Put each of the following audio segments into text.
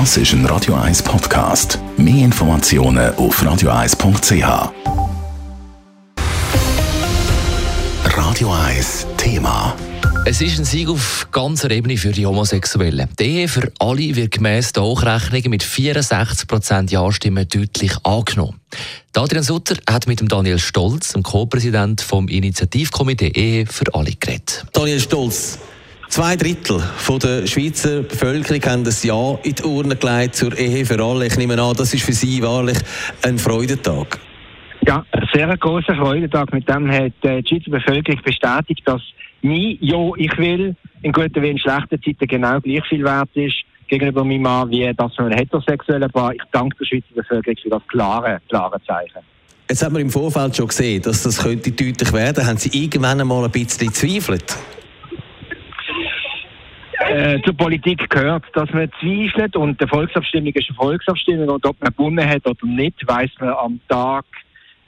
Das ist ein Radio 1 Podcast. Mehr Informationen auf radio1.ch. Radio 1 Thema. Es ist ein Sieg auf ganzer Ebene für die Homosexuellen. Die Ehe für alle wird gemäss der Hochrechnung mit 64% Ja-Stimmen deutlich angenommen. Adrian Sutter hat mit dem Daniel Stolz, dem Co-Präsident vom Initiativkomitee Ehe für alle, geredet. Daniel Stolz, Zwei Drittel von der Schweizer Bevölkerung haben das Ja in die Urne gelegt zur Ehe für alle. Ich nehme an, das ist für Sie wahrlich ein Freudentag. Ja, ein sehr großer Freudentag. Mit dem hat äh, die Schweizer Bevölkerung bestätigt, dass mein Ja, ich will in guten wie in schlechten Zeiten genau gleich viel wert ist gegenüber meinem Mann wie das von einem heterosexuellen Paar. Ich danke der Schweizer Bevölkerung für das klare, klare Zeichen. Jetzt hat man im Vorfeld schon gesehen, dass das könnte deutlich werden. Haben Sie irgendwann einmal ein bisschen gezweifelt? Äh, zur Politik gehört, dass man zweifelt und die Volksabstimmung ist eine Volksabstimmung und ob man gewonnen hat oder nicht, weiß man am Tag,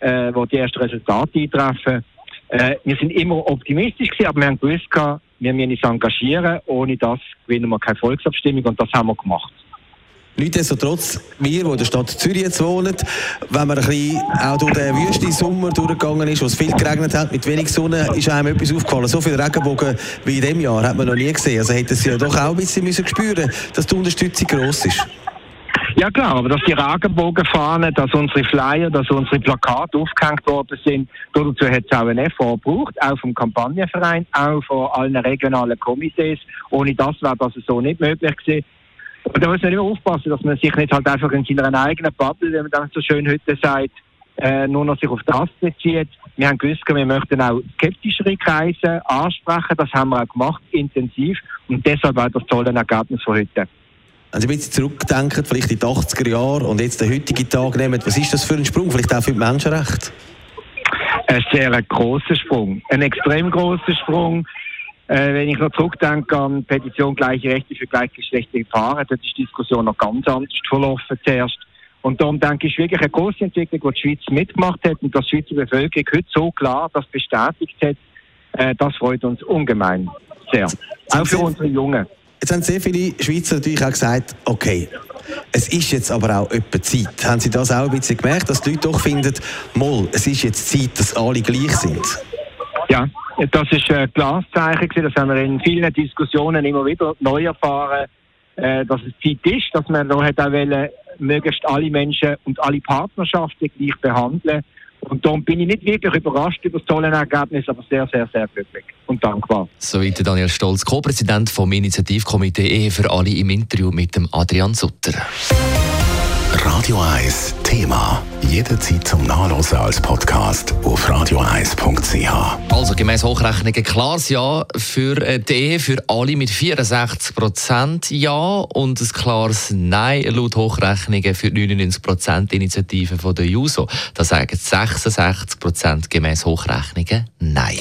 äh, wo die ersten Resultate eintreffen. Äh, wir sind immer optimistisch gewesen, aber wir haben gewusst, wir müssen uns engagieren. Ohne das gewinnen wir keine Volksabstimmung und das haben wir gemacht. Nichtsdestotrotz, wir, die in der Stadt Zürich jetzt wohnen, wenn man ein bisschen auch durch den wüsten Sommer durchgegangen ist, wo es viel geregnet hat, mit wenig Sonne, ist einem etwas aufgefallen. So viele Regenbogen wie in diesem Jahr hat man noch nie gesehen. Also hätten Sie ja doch auch ein bisschen müssen spüren dass die Unterstützung gross ist. Ja klar, aber dass die Regenbogenfahnen, dass unsere Flyer, dass unsere Plakate aufgehängt worden sind, dazu hat es auch einen Effort gebraucht, auch vom Kampagnenverein, auch von allen regionalen Komitees. Ohne das wäre das so nicht möglich gewesen. Und da muss man immer aufpassen, dass man sich nicht halt einfach in seiner eigenen Bubble, wie man dann so schön heute sagt, äh, nur noch sich auf das bezieht. Wir haben gewusst, wir möchten auch skeptischere Kreise ansprechen. Das haben wir auch gemacht, intensiv. Und deshalb auch das tolle Ergebnis von heute. Wenn Sie ein bisschen zurückdenken, vielleicht in die 80er Jahre und jetzt den heutigen Tag nehmen, was ist das für ein Sprung? Vielleicht auch für die Menschenrechte? Ein sehr großer Sprung. Ein extrem großer Sprung. Äh, wenn ich noch zurückdenke an die Petition Gleiche Rechte für gleichgeschlechtliche Paare, dort ist die Diskussion noch ganz anders verlaufen zuerst. Und darum denke ich, wirklich eine große Entwicklung, die die Schweiz mitgemacht hat und dass die Schweizer Bevölkerung heute so klar das bestätigt hat, äh, das freut uns ungemein sehr. Auch für unsere Jungen. Jetzt haben sehr viele Schweizer natürlich auch gesagt, okay, es ist jetzt aber auch etwa Zeit. Haben Sie das auch ein bisschen gemerkt, dass die Leute doch finden, Moll, es ist jetzt Zeit, dass alle gleich sind? Ja, das ist ein Glaszeichen Das haben wir in vielen Diskussionen immer wieder neu erfahren, äh, dass es Zeit ist, dass man da hat auch wollen, möglichst alle Menschen und alle Partnerschaften gleich behandeln. Und darum bin ich nicht wirklich überrascht über das tolle Ergebnis, aber sehr, sehr, sehr glücklich und dankbar. Soweit Daniel Stolz, Co-Präsident vom Initiativkomitee Ehe für alle im Interview mit dem Adrian Sutter. Radio 1 Thema. Jederzeit zum Nachlesen als Podcast auf radio1.ch. Also gemäß Hochrechnungen klares Ja für äh, Ehe für alle mit 64 Prozent Ja und ein klares Nein laut Hochrechnungen für 99 Prozent Initiative von der JUSO. Da sagen 66 Prozent gemäß Hochrechnungen Nein.